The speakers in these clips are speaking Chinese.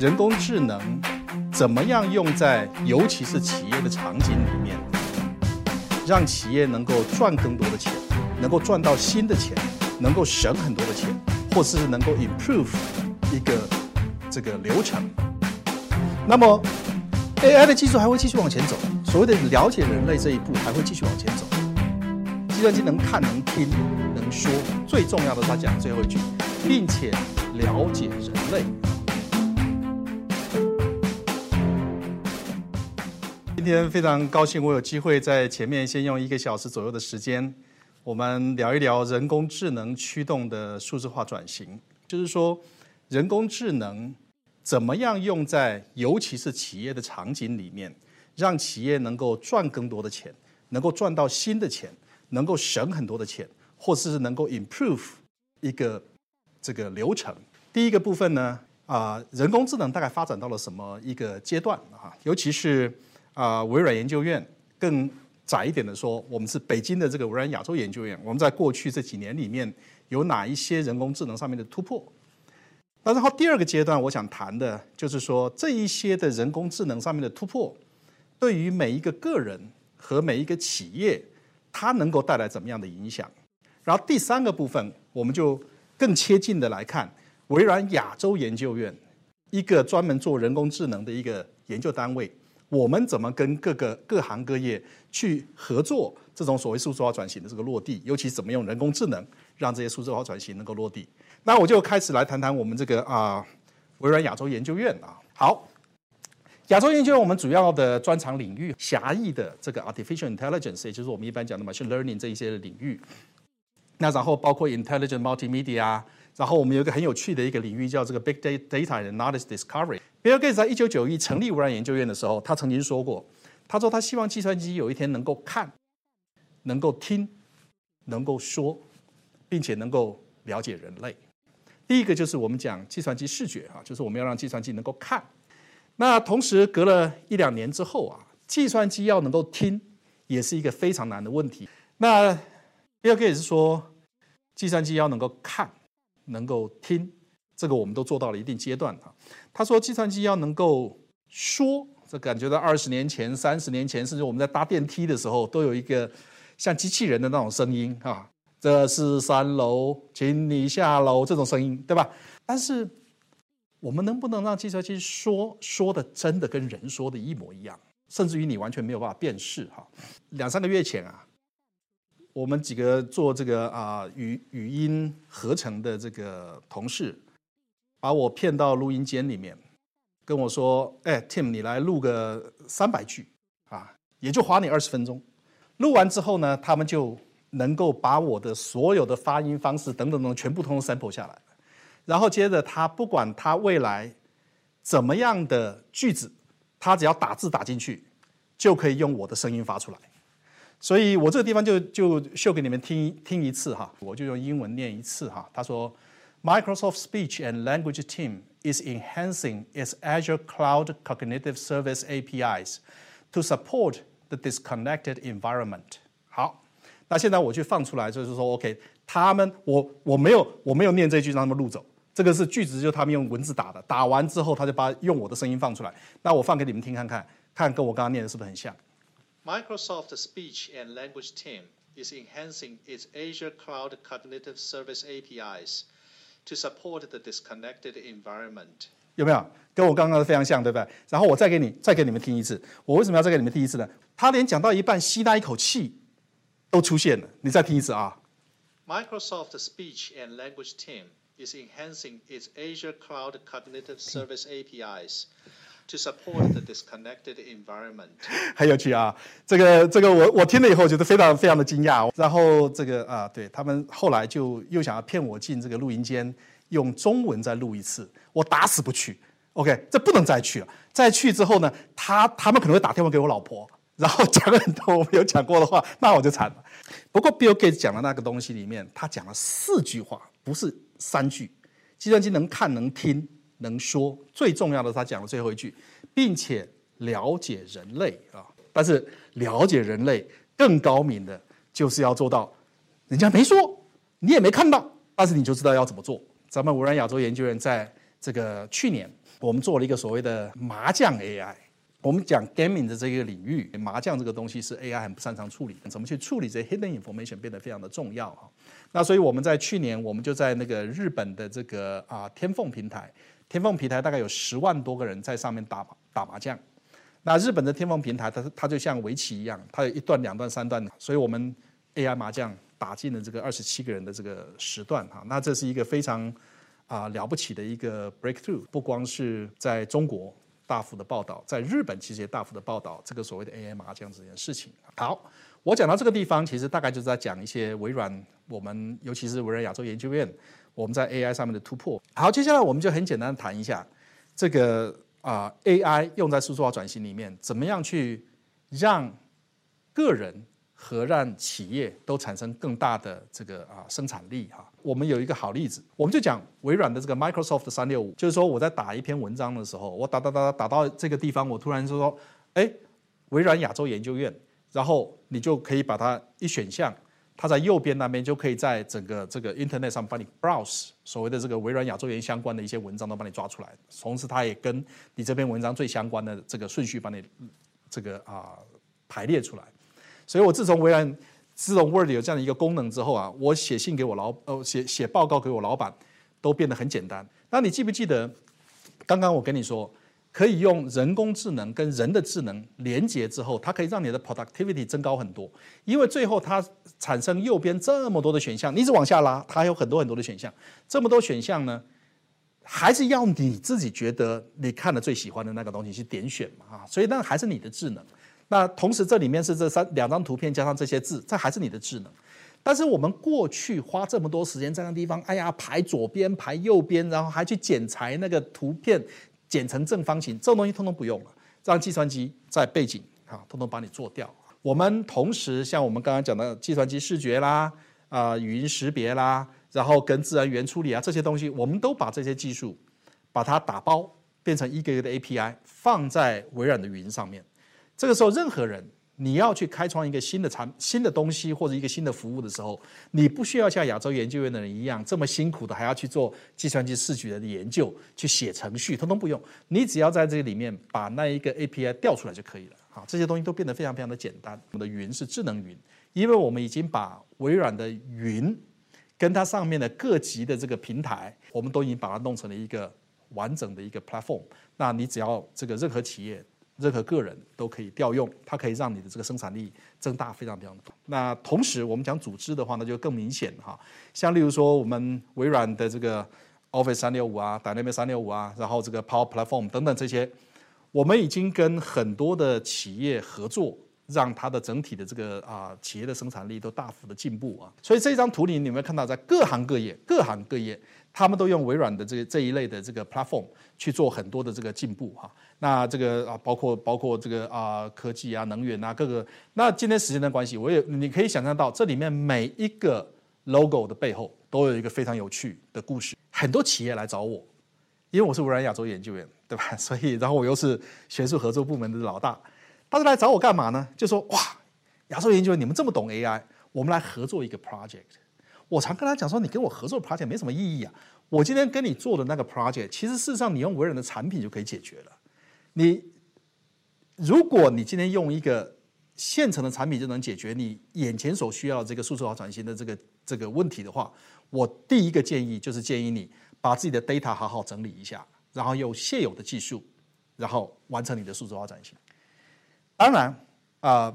人工智能怎么样用在尤其是企业的场景里面，让企业能够赚更多的钱，能够赚到新的钱，能够省很多的钱，或是能够 improve 一个这个流程。那么 AI 的技术还会继续往前走，所谓的了解人类这一步还会继续往前走。计算机能看、能听、能说，最重要的他讲最后一句，并且了解人类。今天非常高兴，我有机会在前面先用一个小时左右的时间，我们聊一聊人工智能驱动的数字化转型。就是说，人工智能怎么样用在尤其是企业的场景里面，让企业能够赚更多的钱，能够赚到新的钱，能够省很多的钱，或是能够 improve 一个这个流程。第一个部分呢，啊，人工智能大概发展到了什么一个阶段啊？尤其是啊，微软研究院更窄一点的说，我们是北京的这个微软亚洲研究院。我们在过去这几年里面有哪一些人工智能上面的突破？那然后第二个阶段，我想谈的就是说这一些的人工智能上面的突破，对于每一个个人和每一个企业，它能够带来怎么样的影响？然后第三个部分，我们就更切近的来看微软亚洲研究院一个专门做人工智能的一个研究单位。我们怎么跟各个各行各业去合作？这种所谓数字化转型的这个落地，尤其怎么用人工智能让这些数字化转型能够落地？那我就开始来谈谈我们这个啊微软亚洲研究院啊。好，亚洲研究院我们主要的专长领域狭义的这个 artificial intelligence，也就是我们一般讲的 machine learning 这一些的领域。那然后包括 intelligent multimedia，然后我们有一个很有趣的一个领域叫这个 big data data and knowledge discovery。Bill Gates 在一九九一成立微软研究院的时候，他曾经说过，他说他希望计算机有一天能够看、能够听、能够说，并且能够了解人类。第一个就是我们讲计算机视觉啊，就是我们要让计算机能够看。那同时隔了一两年之后啊，计算机要能够听，也是一个非常难的问题。那 Bill Gates 说，计算机要能够看、能够听。这个我们都做到了一定阶段啊。他说，计算机要能够说，这感觉到二十年前、三十年前，甚至我们在搭电梯的时候，都有一个像机器人的那种声音啊。这是三楼，请你下楼，这种声音，对吧？但是我们能不能让计算机说说的真的跟人说的一模一样，甚至于你完全没有办法辨识？哈，两三个月前啊，我们几个做这个啊语语音合成的这个同事。把我骗到录音间里面，跟我说：“哎，Tim，你来录个三百句啊，也就花你二十分钟。录完之后呢，他们就能够把我的所有的发音方式等等等全部通通 sample 下来。然后接着他不管他未来怎么样的句子，他只要打字打进去，就可以用我的声音发出来。所以我这个地方就就秀给你们听听一次哈，我就用英文念一次哈。他说。” Microsoft Speech and Language Team is enhancing its Azure Cloud Cognitive Service APIs to support the disconnected environment。好，那现在我去放出来，就是说，OK，他们我我没有我没有念这句让他们录走，这个是句子，就他们用文字打的，打完之后他就把用我的声音放出来。那我放给你们听看看，看跟我刚刚念的是不是很像 ？Microsoft Speech and Language Team is enhancing its Azure Cloud Cognitive Service APIs to support the disconnected environment，有没有跟我刚刚的非常像，对不对？然后我再给你再给你们听一次，我为什么要再给你们听一次呢？他连讲到一半吸那一口气都出现了，你再听一次啊。Microsoft Speech and Language Team is enhancing its Azure Cloud Cognitive Service APIs. to support the disconnected environment，很有趣啊！这个这个我我听了以后觉得非常非常的惊讶。然后这个啊，对他们后来就又想要骗我进这个录音间，用中文再录一次，我打死不去。OK，这不能再去了。再去之后呢，他他们可能会打电话给我老婆，然后讲很多我没有讲过的话，那我就惨了。不过 Bill Gates 讲的那个东西里面，他讲了四句话，不是三句。计算机能看能听。能说最重要的，他讲了最后一句，并且了解人类啊！但是了解人类更高明的，就是要做到，人家没说，你也没看到，但是你就知道要怎么做。咱们微软亚洲研究院在这个去年我们做了一个所谓的麻将 AI。我们讲 gaming 的这个领域，麻将这个东西是 AI 很不擅长处理，怎么去处理这 hidden information 变得非常的重要哈。那所以我们在去年，我们就在那个日本的这个啊天凤平台，天凤平台大概有十万多个人在上面打打麻将。那日本的天凤平台，它它就像围棋一样，它有一段、两段、三段，所以我们 AI 麻将打进了这个二十七个人的这个时段哈。那这是一个非常啊了不起的一个 breakthrough，不光是在中国。大幅的报道，在日本其实也大幅的报道这个所谓的 AI 麻将这件事情。好，我讲到这个地方，其实大概就是在讲一些微软，我们尤其是微软亚洲研究院，我们在 AI 上面的突破。好，接下来我们就很简单的谈一下这个啊 AI 用在数字化转型里面，怎么样去让个人。和让企业都产生更大的这个啊生产力哈，我们有一个好例子，我们就讲微软的这个 Microsoft 三六五，就是说我在打一篇文章的时候，我打打打打到这个地方，我突然就说，哎，微软亚洲研究院，然后你就可以把它一选项，它在右边那边就可以在整个这个 Internet 上帮你 browse 所谓的这个微软亚洲研相关的一些文章都帮你抓出来，同时它也跟你这篇文章最相关的这个顺序帮你这个啊排列出来。所以我自从微软自从 Word 有这样的一个功能之后啊，我写信给我老呃写写报告给我老板都变得很简单。那你记不记得刚刚我跟你说，可以用人工智能跟人的智能连接之后，它可以让你的 productivity 增高很多。因为最后它产生右边这么多的选项，你一直往下拉，它有很多很多的选项。这么多选项呢，还是要你自己觉得你看了最喜欢的那个东西去点选嘛啊，所以那还是你的智能。那同时，这里面是这三两张图片加上这些字，这还是你的智能。但是我们过去花这么多时间在那地方，哎呀，排左边排右边，然后还去剪裁那个图片，剪成正方形，这种东西通通不用了，让计算机在背景啊，通通把你做掉。我们同时像我们刚刚讲的计算机视觉啦，啊，语音识别啦，然后跟自然语言处理啊这些东西，我们都把这些技术把它打包变成一个个的 API，放在微软的云上面。这个时候，任何人你要去开创一个新的产、新的东西或者一个新的服务的时候，你不需要像亚洲研究院的人一样这么辛苦的，还要去做计算机视觉的研究、去写程序，通通不用。你只要在这里面把那一个 API 调出来就可以了。好，这些东西都变得非常非常的简单。我们的云是智能云，因为我们已经把微软的云跟它上面的各级的这个平台，我们都已经把它弄成了一个完整的一个 platform。那你只要这个任何企业。任何个人都可以调用，它可以让你的这个生产力增大非常非常多。那同时，我们讲组织的话，那就更明显哈。像例如说，我们微软的这个 Office 三六五啊，Dynamics 三六五啊，然后这个 Power Platform 等等这些，我们已经跟很多的企业合作，让它的整体的这个啊企业的生产力都大幅的进步啊。所以这张图里，你们看到在各行各业、各行各业。他们都用微软的这个这一类的这个 platform 去做很多的这个进步哈，那这个啊包括包括这个啊科技啊能源啊各个，那今天时间的关系，我也你可以想象到这里面每一个 logo 的背后都有一个非常有趣的故事。很多企业来找我，因为我是微软亚洲研究员，对吧？所以然后我又是学术合作部门的老大，他是来找我干嘛呢？就说哇，亚洲研究员你们这么懂 AI，我们来合作一个 project。我常跟他讲说，你跟我合作 project 没什么意义啊。我今天跟你做的那个 project，其实事实上你用微软的产品就可以解决了。你如果你今天用一个现成的产品就能解决你眼前所需要的这个数字化转型的这个这个问题的话，我第一个建议就是建议你把自己的 data 好好整理一下，然后用现有的技术，然后完成你的数字化转型。当然啊。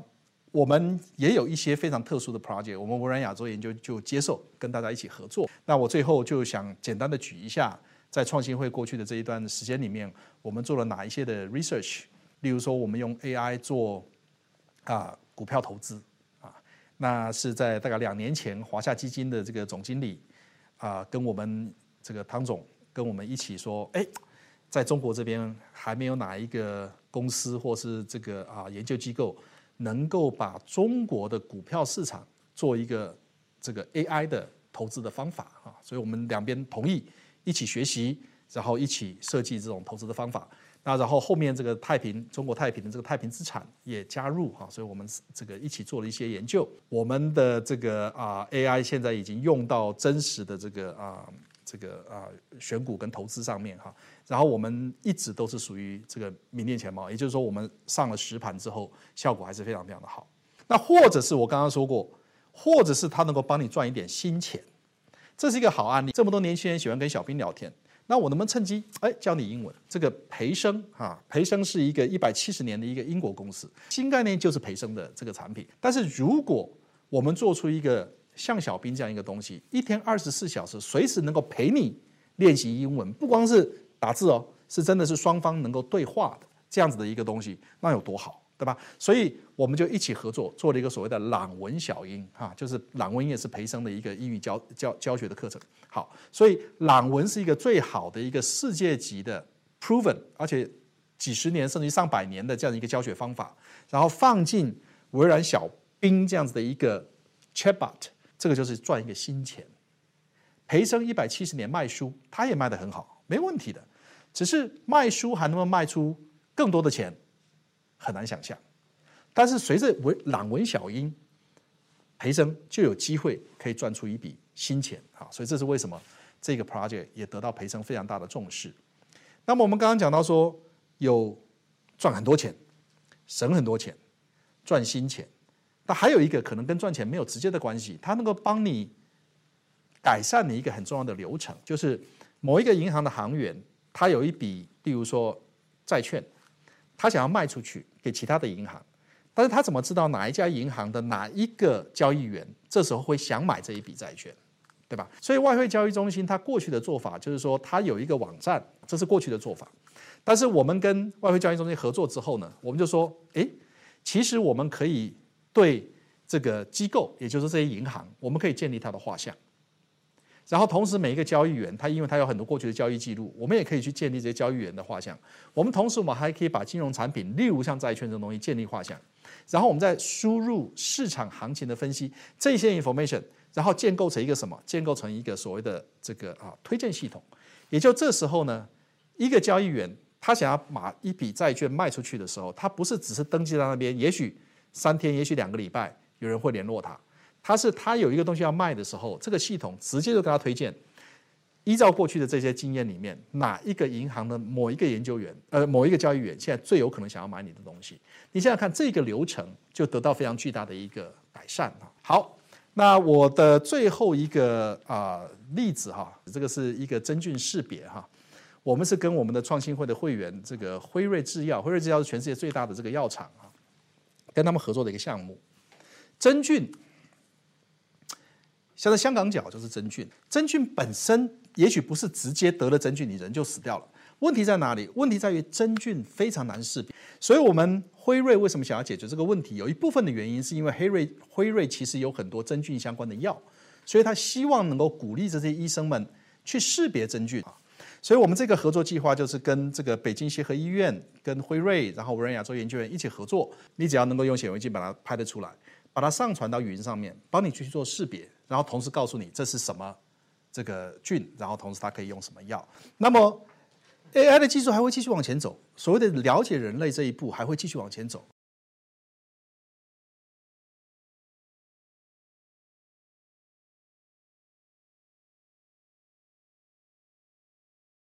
我们也有一些非常特殊的 project，我们微软亚洲研究就接受跟大家一起合作。那我最后就想简单的举一下，在创新会过去的这一段时间里面，我们做了哪一些的 research。例如说，我们用 AI 做啊股票投资啊，那是在大概两年前，华夏基金的这个总经理啊跟我们这个汤总跟我们一起说，哎，在中国这边还没有哪一个公司或是这个啊研究机构。能够把中国的股票市场做一个这个 AI 的投资的方法啊，所以我们两边同意一起学习，然后一起设计这种投资的方法。那然后后面这个太平中国太平的这个太平资产也加入哈，所以我们这个一起做了一些研究。我们的这个啊 AI 现在已经用到真实的这个啊这个啊选股跟投资上面哈，然后我们一直都是属于这个名列前茅，也就是说我们上了实盘之后，效果还是非常非常的好。那或者是我刚刚说过，或者是他能够帮你赚一点新钱，这是一个好案例。这么多年轻人喜欢跟小兵聊天。那我能不能趁机哎教你英文？这个培生哈，培生是一个一百七十年的一个英国公司，新概念就是培生的这个产品。但是如果我们做出一个像小兵这样一个东西，一天二十四小时，随时能够陪你练习英文，不光是打字哦，是真的是双方能够对话的这样子的一个东西，那有多好？对吧？所以我们就一起合作，做了一个所谓的朗文小英，哈，就是朗文也是培生的一个英语教教教学的课程。好，所以朗文是一个最好的一个世界级的 proven，而且几十年甚至于上百年的这样一个教学方法，然后放进微软小兵这样子的一个 chatbot，这个就是赚一个新钱。培生一百七十年卖书，他也卖得很好，没问题的，只是卖书还能不能卖出更多的钱？很难想象，但是随着文朗文小英培生，就有机会可以赚出一笔新钱啊！所以这是为什么这个 project 也得到培生非常大的重视。那么我们刚刚讲到说，有赚很多钱、省很多钱、赚新钱，那还有一个可能跟赚钱没有直接的关系，它能够帮你改善你一个很重要的流程，就是某一个银行的行员，他有一笔，例如说债券，他想要卖出去。给其他的银行，但是他怎么知道哪一家银行的哪一个交易员这时候会想买这一笔债券，对吧？所以外汇交易中心它过去的做法就是说，它有一个网站，这是过去的做法。但是我们跟外汇交易中心合作之后呢，我们就说，诶，其实我们可以对这个机构，也就是这些银行，我们可以建立它的画像。然后同时，每一个交易员，他因为他有很多过去的交易记录，我们也可以去建立这些交易员的画像。我们同时，我们还可以把金融产品，例如像债券这种东西建立画像。然后我们再输入市场行情的分析，这些 information，然后建构成一个什么？建构成一个所谓的这个啊推荐系统。也就这时候呢，一个交易员他想要把一笔债券卖出去的时候，他不是只是登记在那边，也许三天，也许两个礼拜，有人会联络他。他是他有一个东西要卖的时候，这个系统直接就给他推荐，依照过去的这些经验里面，哪一个银行的某一个研究员，呃，某一个交易员现在最有可能想要买你的东西。你想想看，这个流程就得到非常巨大的一个改善啊。好，那我的最后一个啊例子哈，这个是一个真菌识别哈，我们是跟我们的创新会的会员这个辉瑞制药，辉瑞制药是全世界最大的这个药厂，跟他们合作的一个项目，真菌。像在香港脚就是真菌，真菌本身也许不是直接得了真菌，你人就死掉了。问题在哪里？问题在于真菌非常难识别。所以，我们辉瑞为什么想要解决这个问题？有一部分的原因是因为辉瑞辉瑞其实有很多真菌相关的药，所以他希望能够鼓励这些医生们去识别真菌啊。所以我们这个合作计划就是跟这个北京协和医院、跟辉瑞，然后无人亚洲研究院一起合作。你只要能够用显微镜把它拍得出来，把它上传到语音上面，帮你去做识别。然后同时告诉你这是什么这个菌，然后同时它可以用什么药。那么 AI 的技术还会继续往前走，所谓的了解人类这一步还会继续往前走。